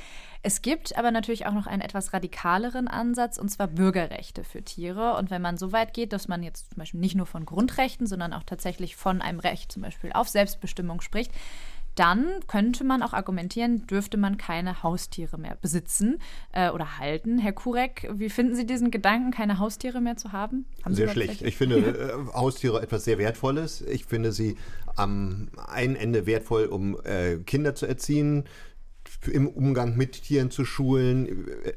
Es gibt aber natürlich auch noch einen etwas radikaleren Ansatz, und zwar Bürgerrechte für Tiere. Und wenn man so weit geht, dass man jetzt zum Beispiel nicht nur von Grundrechten, sondern auch tatsächlich von einem Recht zum Beispiel auf Selbstbestimmung spricht, dann könnte man auch argumentieren, dürfte man keine Haustiere mehr besitzen äh, oder halten. Herr Kurek, wie finden Sie diesen Gedanken, keine Haustiere mehr zu haben? haben sehr schlecht. Ich finde äh, Haustiere etwas sehr Wertvolles. Ich finde sie am einen Ende wertvoll, um äh, Kinder zu erziehen, im Umgang mit Tieren zu schulen äh,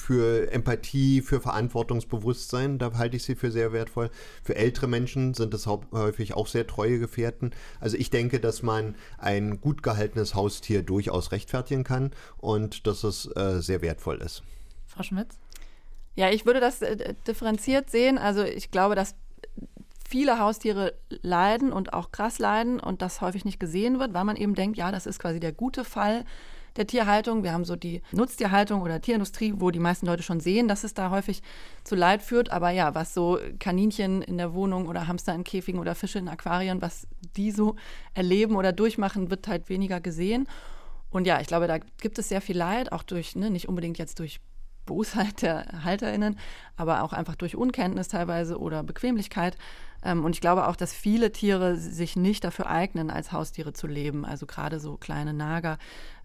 für Empathie, für Verantwortungsbewusstsein, da halte ich sie für sehr wertvoll. Für ältere Menschen sind es häufig auch sehr treue Gefährten. Also ich denke, dass man ein gut gehaltenes Haustier durchaus rechtfertigen kann und dass es äh, sehr wertvoll ist. Frau Schmitz? Ja, ich würde das äh, differenziert sehen. Also ich glaube, dass viele Haustiere leiden und auch krass leiden und das häufig nicht gesehen wird, weil man eben denkt, ja, das ist quasi der gute Fall der Tierhaltung. Wir haben so die Nutztierhaltung oder Tierindustrie, wo die meisten Leute schon sehen, dass es da häufig zu Leid führt. Aber ja, was so Kaninchen in der Wohnung oder Hamster in Käfigen oder Fische in Aquarien, was die so erleben oder durchmachen, wird halt weniger gesehen. Und ja, ich glaube, da gibt es sehr viel Leid, auch durch, ne, nicht unbedingt jetzt durch Bosheit der HalterInnen, aber auch einfach durch Unkenntnis teilweise oder Bequemlichkeit. Ähm, und ich glaube auch, dass viele Tiere sich nicht dafür eignen, als Haustiere zu leben. Also gerade so kleine Nager,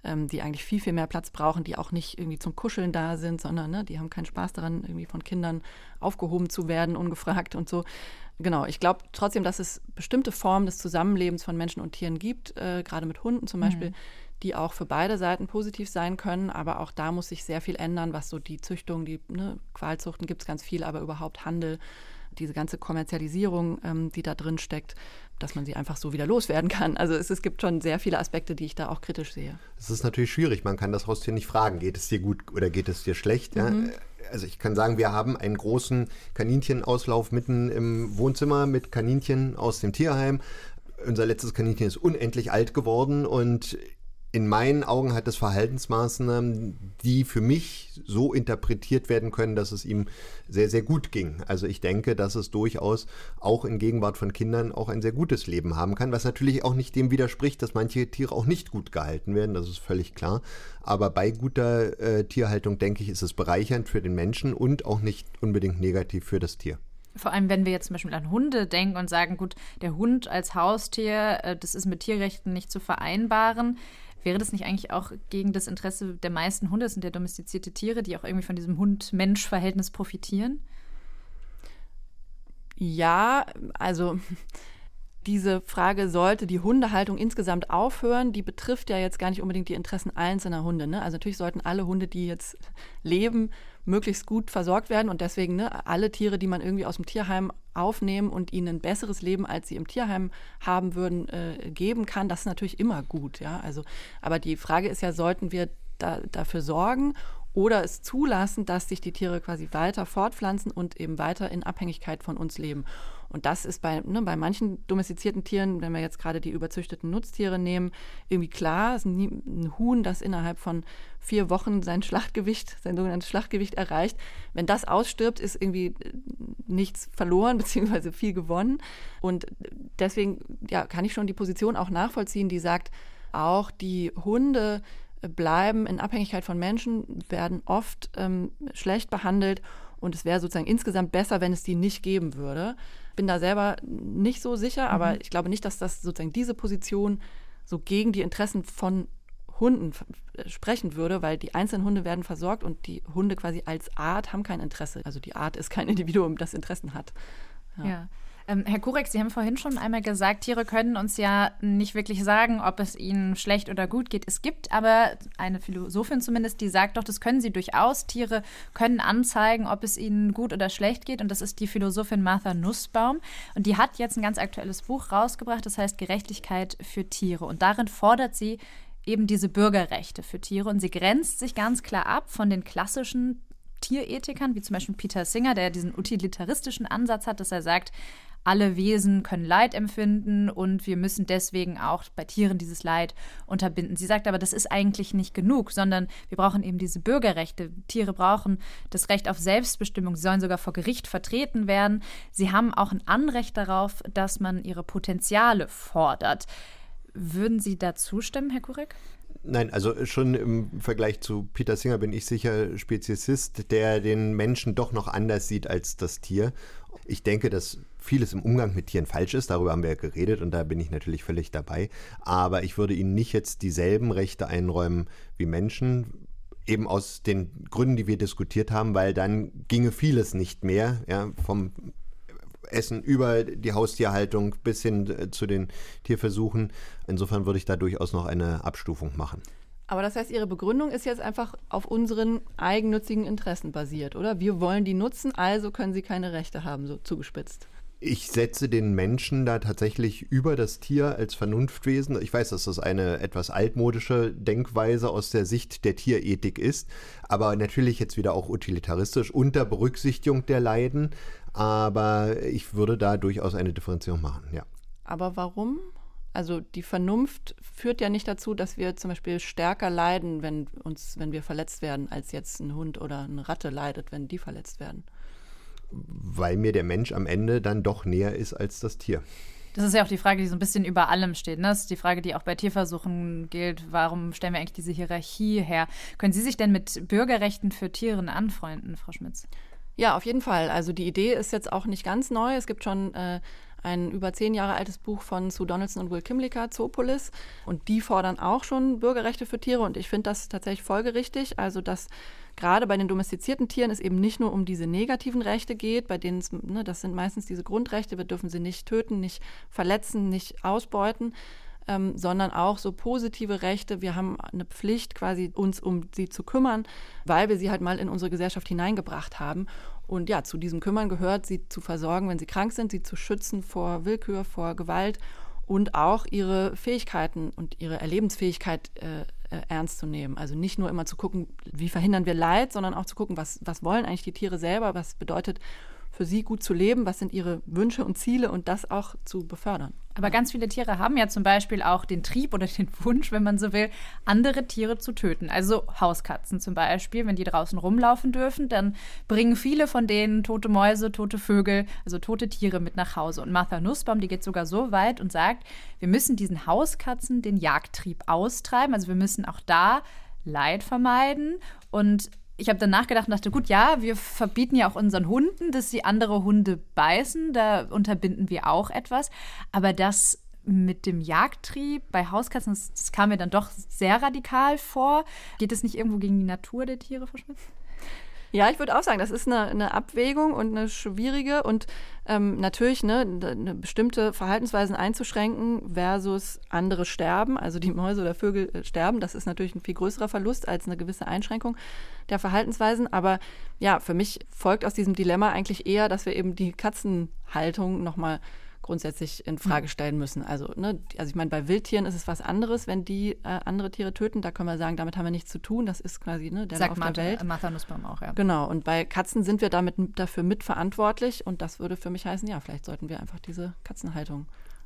ähm, die eigentlich viel, viel mehr Platz brauchen, die auch nicht irgendwie zum Kuscheln da sind, sondern ne, die haben keinen Spaß daran, irgendwie von Kindern aufgehoben zu werden, ungefragt und so. Genau, ich glaube trotzdem, dass es bestimmte Formen des Zusammenlebens von Menschen und Tieren gibt, äh, gerade mit Hunden zum Beispiel, mhm. Die auch für beide Seiten positiv sein können. Aber auch da muss sich sehr viel ändern, was so die Züchtung, die ne, Qualzuchten gibt es ganz viel, aber überhaupt Handel diese ganze Kommerzialisierung, ähm, die da drin steckt, dass man sie einfach so wieder loswerden kann. Also es, es, gibt schon sehr viele Aspekte, die ich da auch kritisch sehe. Es ist natürlich schwierig. Man kann das Haustier nicht fragen, geht es dir gut oder geht es dir schlecht. Ja? Mhm. Also ich kann sagen, wir haben einen großen Kaninchenauslauf mitten im Wohnzimmer mit Kaninchen aus dem Tierheim. Unser letztes Kaninchen ist unendlich alt geworden und in meinen Augen hat es Verhaltensmaßnahmen, die für mich so interpretiert werden können, dass es ihm sehr, sehr gut ging. Also ich denke, dass es durchaus auch in Gegenwart von Kindern auch ein sehr gutes Leben haben kann, was natürlich auch nicht dem widerspricht, dass manche Tiere auch nicht gut gehalten werden, das ist völlig klar. Aber bei guter äh, Tierhaltung, denke ich, ist es bereichernd für den Menschen und auch nicht unbedingt negativ für das Tier. Vor allem, wenn wir jetzt zum Beispiel an Hunde denken und sagen, gut, der Hund als Haustier, äh, das ist mit Tierrechten nicht zu vereinbaren. Wäre das nicht eigentlich auch gegen das Interesse der meisten Hunde, sind ja domestizierte Tiere, die auch irgendwie von diesem Hund-Mensch-Verhältnis profitieren? Ja, also diese Frage, sollte die Hundehaltung insgesamt aufhören, die betrifft ja jetzt gar nicht unbedingt die Interessen einzelner Hunde. Ne? Also natürlich sollten alle Hunde, die jetzt leben, möglichst gut versorgt werden und deswegen ne, alle Tiere, die man irgendwie aus dem Tierheim aufnehmen und ihnen ein besseres Leben, als sie im Tierheim haben würden, äh, geben kann, das ist natürlich immer gut. Ja? Also, aber die Frage ist ja, sollten wir da, dafür sorgen oder es zulassen, dass sich die Tiere quasi weiter fortpflanzen und eben weiter in Abhängigkeit von uns leben. Und das ist bei, ne, bei manchen domestizierten Tieren, wenn wir jetzt gerade die überzüchteten Nutztiere nehmen, irgendwie klar. Ist ein Huhn, das innerhalb von vier Wochen sein Schlachtgewicht, sein sogenanntes Schlachtgewicht erreicht. Wenn das ausstirbt, ist irgendwie äh, nichts verloren, beziehungsweise viel gewonnen. Und deswegen ja, kann ich schon die Position auch nachvollziehen, die sagt, auch die Hunde bleiben in Abhängigkeit von Menschen, werden oft ähm, schlecht behandelt und es wäre sozusagen insgesamt besser, wenn es die nicht geben würde. Bin da selber nicht so sicher, mhm. aber ich glaube nicht, dass das sozusagen diese Position so gegen die Interessen von Hunden sprechen würde, weil die einzelnen Hunde werden versorgt und die Hunde quasi als Art haben kein Interesse. Also die Art ist kein Individuum, das Interessen hat. ja. ja. Ähm, Herr Kurek, Sie haben vorhin schon einmal gesagt, Tiere können uns ja nicht wirklich sagen, ob es ihnen schlecht oder gut geht. Es gibt aber eine Philosophin zumindest, die sagt doch, das können sie durchaus. Tiere können anzeigen, ob es ihnen gut oder schlecht geht. Und das ist die Philosophin Martha Nussbaum. Und die hat jetzt ein ganz aktuelles Buch rausgebracht, das heißt Gerechtigkeit für Tiere. Und darin fordert sie eben diese Bürgerrechte für Tiere. Und sie grenzt sich ganz klar ab von den klassischen Tierethikern, wie zum Beispiel Peter Singer, der diesen utilitaristischen Ansatz hat, dass er sagt, alle Wesen können Leid empfinden und wir müssen deswegen auch bei Tieren dieses Leid unterbinden. Sie sagt aber, das ist eigentlich nicht genug, sondern wir brauchen eben diese Bürgerrechte. Tiere brauchen das Recht auf Selbstbestimmung. Sie sollen sogar vor Gericht vertreten werden. Sie haben auch ein Anrecht darauf, dass man ihre Potenziale fordert. Würden Sie da zustimmen, Herr Kurek? Nein, also schon im Vergleich zu Peter Singer bin ich sicher Speziesist, der den Menschen doch noch anders sieht als das Tier. Ich denke, dass vieles im Umgang mit Tieren falsch ist, darüber haben wir ja geredet und da bin ich natürlich völlig dabei. Aber ich würde ihnen nicht jetzt dieselben Rechte einräumen wie Menschen, eben aus den Gründen, die wir diskutiert haben, weil dann ginge vieles nicht mehr, ja, vom Essen über die Haustierhaltung bis hin äh, zu den Tierversuchen. Insofern würde ich da durchaus noch eine Abstufung machen. Aber das heißt, Ihre Begründung ist jetzt einfach auf unseren eigennützigen Interessen basiert, oder? Wir wollen die nutzen, also können sie keine Rechte haben, so zugespitzt. Ich setze den Menschen da tatsächlich über das Tier als Vernunftwesen. Ich weiß, dass das eine etwas altmodische Denkweise aus der Sicht der Tierethik ist, aber natürlich jetzt wieder auch utilitaristisch unter Berücksichtigung der Leiden. Aber ich würde da durchaus eine Differenzierung machen, ja. Aber warum? Also die Vernunft führt ja nicht dazu, dass wir zum Beispiel stärker leiden, wenn uns, wenn wir verletzt werden, als jetzt ein Hund oder eine Ratte leidet, wenn die verletzt werden. Weil mir der Mensch am Ende dann doch näher ist als das Tier. Das ist ja auch die Frage, die so ein bisschen über allem steht. Ne? Das ist die Frage, die auch bei Tierversuchen gilt. Warum stellen wir eigentlich diese Hierarchie her? Können Sie sich denn mit Bürgerrechten für Tiere anfreunden, Frau Schmitz? Ja, auf jeden Fall. Also die Idee ist jetzt auch nicht ganz neu. Es gibt schon äh, ein über zehn Jahre altes Buch von Sue Donaldson und Will Kimlicka, Zoopolis. Und die fordern auch schon Bürgerrechte für Tiere. Und ich finde das tatsächlich folgerichtig. Also, dass gerade bei den domestizierten Tieren es eben nicht nur um diese negativen Rechte geht, bei denen es, ne, das sind meistens diese Grundrechte, wir dürfen sie nicht töten, nicht verletzen, nicht ausbeuten. Ähm, sondern auch so positive Rechte. Wir haben eine Pflicht, quasi uns um sie zu kümmern, weil wir sie halt mal in unsere Gesellschaft hineingebracht haben. Und ja, zu diesem Kümmern gehört, sie zu versorgen, wenn sie krank sind, sie zu schützen vor Willkür, vor Gewalt und auch ihre Fähigkeiten und ihre Erlebensfähigkeit äh, äh, ernst zu nehmen. Also nicht nur immer zu gucken, wie verhindern wir Leid, sondern auch zu gucken, was, was wollen eigentlich die Tiere selber, was bedeutet für sie gut zu leben, was sind ihre Wünsche und Ziele und das auch zu befördern. Aber ganz viele Tiere haben ja zum Beispiel auch den Trieb oder den Wunsch, wenn man so will, andere Tiere zu töten. Also Hauskatzen zum Beispiel, wenn die draußen rumlaufen dürfen, dann bringen viele von denen tote Mäuse, tote Vögel, also tote Tiere mit nach Hause. Und Martha Nussbaum, die geht sogar so weit und sagt, wir müssen diesen Hauskatzen den Jagdtrieb austreiben. Also wir müssen auch da Leid vermeiden und ich habe dann nachgedacht und dachte, gut, ja, wir verbieten ja auch unseren Hunden, dass sie andere Hunde beißen. Da unterbinden wir auch etwas. Aber das mit dem Jagdtrieb bei Hauskatzen, das, das kam mir dann doch sehr radikal vor. Geht es nicht irgendwo gegen die Natur der Tiere, Schmitz? Ja, ich würde auch sagen, das ist eine, eine Abwägung und eine schwierige und ähm, natürlich ne, eine bestimmte Verhaltensweisen einzuschränken versus andere sterben, also die Mäuse oder Vögel äh, sterben, das ist natürlich ein viel größerer Verlust als eine gewisse Einschränkung der Verhaltensweisen. Aber ja, für mich folgt aus diesem Dilemma eigentlich eher, dass wir eben die Katzenhaltung nochmal grundsätzlich in Frage stellen müssen. Also, ne, also ich meine, bei Wildtieren ist es was anderes, wenn die äh, andere Tiere töten. Da können wir sagen, damit haben wir nichts zu tun. Das ist quasi ne, der Sagt Lauf Martha, der Welt. Martha Nussbaum auch, ja. Genau. Und bei Katzen sind wir damit dafür mitverantwortlich. Und das würde für mich heißen, ja, vielleicht sollten wir einfach diese Katzenhaltung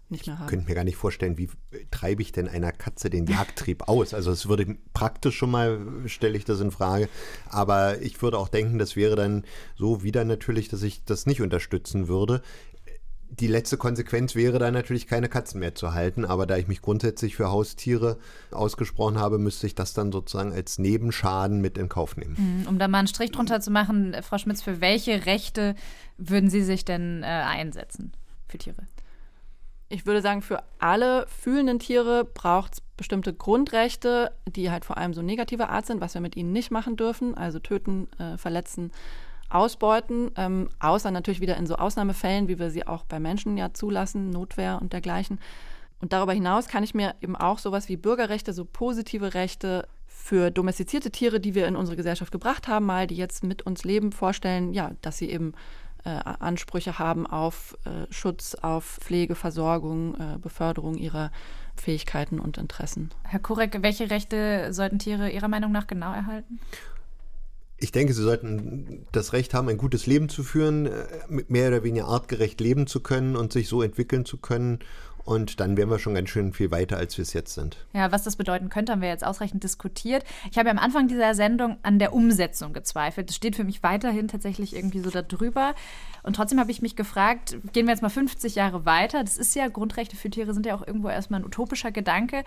nicht mehr haben. Ich könnte mir gar nicht vorstellen, wie treibe ich denn einer Katze den Jagdtrieb aus? Also es würde praktisch schon mal, stelle ich das in Frage. Aber ich würde auch denken, das wäre dann so wieder natürlich, dass ich das nicht unterstützen würde die letzte Konsequenz wäre dann natürlich keine Katzen mehr zu halten, aber da ich mich grundsätzlich für Haustiere ausgesprochen habe, müsste ich das dann sozusagen als Nebenschaden mit in Kauf nehmen. Mhm, um da mal einen Strich drunter zu machen, Frau Schmitz, für welche Rechte würden Sie sich denn äh, einsetzen für Tiere? Ich würde sagen, für alle fühlenden Tiere braucht es bestimmte Grundrechte, die halt vor allem so negativer Art sind, was wir mit ihnen nicht machen dürfen, also töten, äh, verletzen, ausbeuten, ähm, außer natürlich wieder in so Ausnahmefällen, wie wir sie auch bei Menschen ja zulassen, Notwehr und dergleichen. Und darüber hinaus kann ich mir eben auch sowas wie Bürgerrechte, so positive Rechte für domestizierte Tiere, die wir in unsere Gesellschaft gebracht haben, mal, die jetzt mit uns leben, vorstellen, ja, dass sie eben äh, Ansprüche haben auf äh, Schutz, auf Pflege, Versorgung, äh, Beförderung ihrer Fähigkeiten und Interessen. Herr Kurek, welche Rechte sollten Tiere Ihrer Meinung nach genau erhalten? Ich denke, sie sollten das Recht haben, ein gutes Leben zu führen, äh, mehr oder weniger artgerecht leben zu können und sich so entwickeln zu können. Und dann wären wir schon ganz schön viel weiter, als wir es jetzt sind. Ja, was das bedeuten könnte, haben wir jetzt ausreichend diskutiert. Ich habe ja am Anfang dieser Sendung an der Umsetzung gezweifelt. Das steht für mich weiterhin tatsächlich irgendwie so darüber. Und trotzdem habe ich mich gefragt, gehen wir jetzt mal 50 Jahre weiter. Das ist ja, Grundrechte für Tiere sind ja auch irgendwo erstmal ein utopischer Gedanke.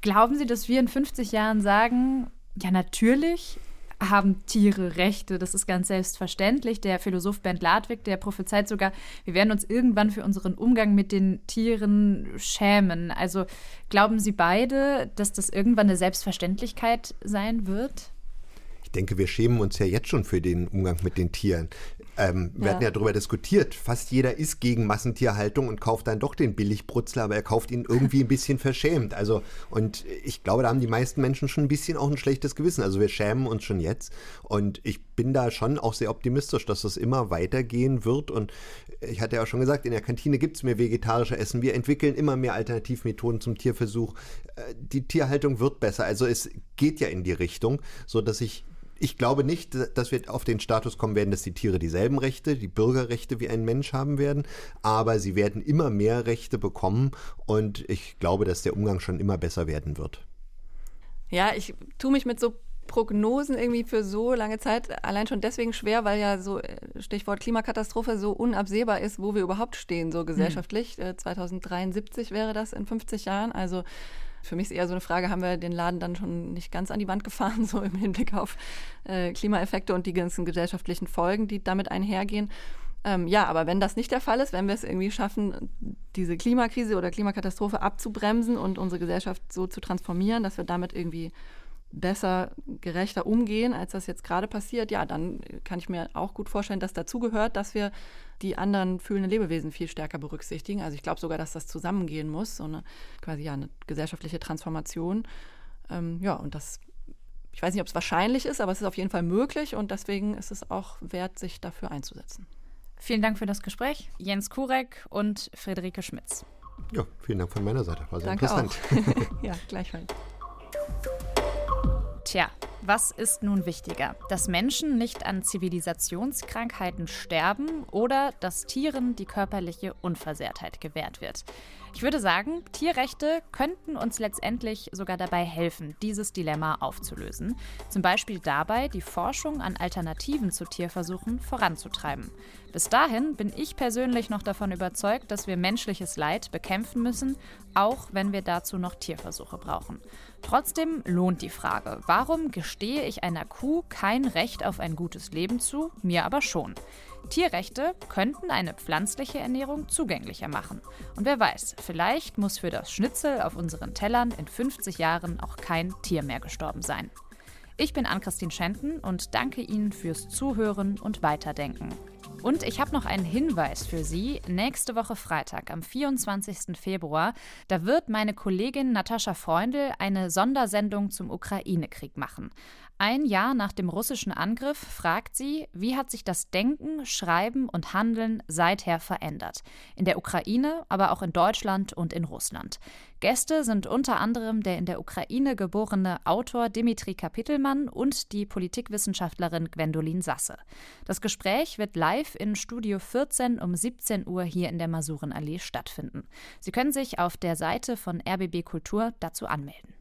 Glauben Sie, dass wir in 50 Jahren sagen, ja, natürlich haben Tiere Rechte. Das ist ganz selbstverständlich. Der Philosoph Bernd Ladwig, der prophezeit sogar, wir werden uns irgendwann für unseren Umgang mit den Tieren schämen. Also glauben Sie beide, dass das irgendwann eine Selbstverständlichkeit sein wird? Ich denke, wir schämen uns ja jetzt schon für den Umgang mit den Tieren. Ähm, wir ja. hatten ja darüber diskutiert. Fast jeder ist gegen Massentierhaltung und kauft dann doch den Billigbrutzler, aber er kauft ihn irgendwie ein bisschen verschämt. Also, und ich glaube, da haben die meisten Menschen schon ein bisschen auch ein schlechtes Gewissen. Also wir schämen uns schon jetzt. Und ich bin da schon auch sehr optimistisch, dass das immer weitergehen wird. Und ich hatte ja auch schon gesagt, in der Kantine gibt es mehr vegetarische Essen. Wir entwickeln immer mehr Alternativmethoden zum Tierversuch. Äh, die Tierhaltung wird besser. Also es geht ja in die Richtung, so dass ich ich glaube nicht, dass wir auf den Status kommen werden, dass die Tiere dieselben Rechte, die Bürgerrechte wie ein Mensch haben werden, aber sie werden immer mehr Rechte bekommen und ich glaube, dass der Umgang schon immer besser werden wird. Ja, ich tue mich mit so Prognosen irgendwie für so lange Zeit allein schon deswegen schwer, weil ja so äh, Stichwort Klimakatastrophe so unabsehbar ist, wo wir überhaupt stehen, so gesellschaftlich. Hm. 2073 wäre das in 50 Jahren. Also für mich ist eher so eine Frage, haben wir den Laden dann schon nicht ganz an die Wand gefahren, so im Hinblick auf äh, Klimaeffekte und die ganzen gesellschaftlichen Folgen, die damit einhergehen. Ähm, ja, aber wenn das nicht der Fall ist, wenn wir es irgendwie schaffen, diese Klimakrise oder Klimakatastrophe abzubremsen und unsere Gesellschaft so zu transformieren, dass wir damit irgendwie besser, gerechter umgehen, als das jetzt gerade passiert, ja, dann kann ich mir auch gut vorstellen, dass dazu gehört, dass wir die anderen fühlenden Lebewesen viel stärker berücksichtigen. Also ich glaube sogar, dass das zusammengehen muss, so eine quasi ja eine gesellschaftliche Transformation. Ähm, ja, und das, ich weiß nicht, ob es wahrscheinlich ist, aber es ist auf jeden Fall möglich und deswegen ist es auch wert, sich dafür einzusetzen. Vielen Dank für das Gespräch, Jens Kurek und Friederike Schmitz. Ja, vielen Dank von meiner Seite. War sehr Danke interessant. Auch. ja, gleichfalls. Tja, was ist nun wichtiger? Dass Menschen nicht an Zivilisationskrankheiten sterben oder dass Tieren die körperliche Unversehrtheit gewährt wird? Ich würde sagen, Tierrechte könnten uns letztendlich sogar dabei helfen, dieses Dilemma aufzulösen. Zum Beispiel dabei, die Forschung an Alternativen zu Tierversuchen voranzutreiben. Bis dahin bin ich persönlich noch davon überzeugt, dass wir menschliches Leid bekämpfen müssen, auch wenn wir dazu noch Tierversuche brauchen. Trotzdem lohnt die Frage, warum gestehe ich einer Kuh kein Recht auf ein gutes Leben zu, mir aber schon? Tierrechte könnten eine pflanzliche Ernährung zugänglicher machen. Und wer weiß, vielleicht muss für das Schnitzel auf unseren Tellern in 50 Jahren auch kein Tier mehr gestorben sein. Ich bin Ann-Christine Schenten und danke Ihnen fürs Zuhören und Weiterdenken. Und ich habe noch einen Hinweis für Sie. Nächste Woche Freitag, am 24. Februar, da wird meine Kollegin Natascha Freundl eine Sondersendung zum Ukraine-Krieg machen. Ein Jahr nach dem russischen Angriff fragt sie, wie hat sich das Denken, Schreiben und Handeln seither verändert? In der Ukraine, aber auch in Deutschland und in Russland. Gäste sind unter anderem der in der Ukraine geborene Autor Dimitri Kapitelmann und die Politikwissenschaftlerin Gwendolin Sasse. Das Gespräch wird live in Studio 14 um 17 Uhr hier in der Masurenallee stattfinden. Sie können sich auf der Seite von RBB Kultur dazu anmelden.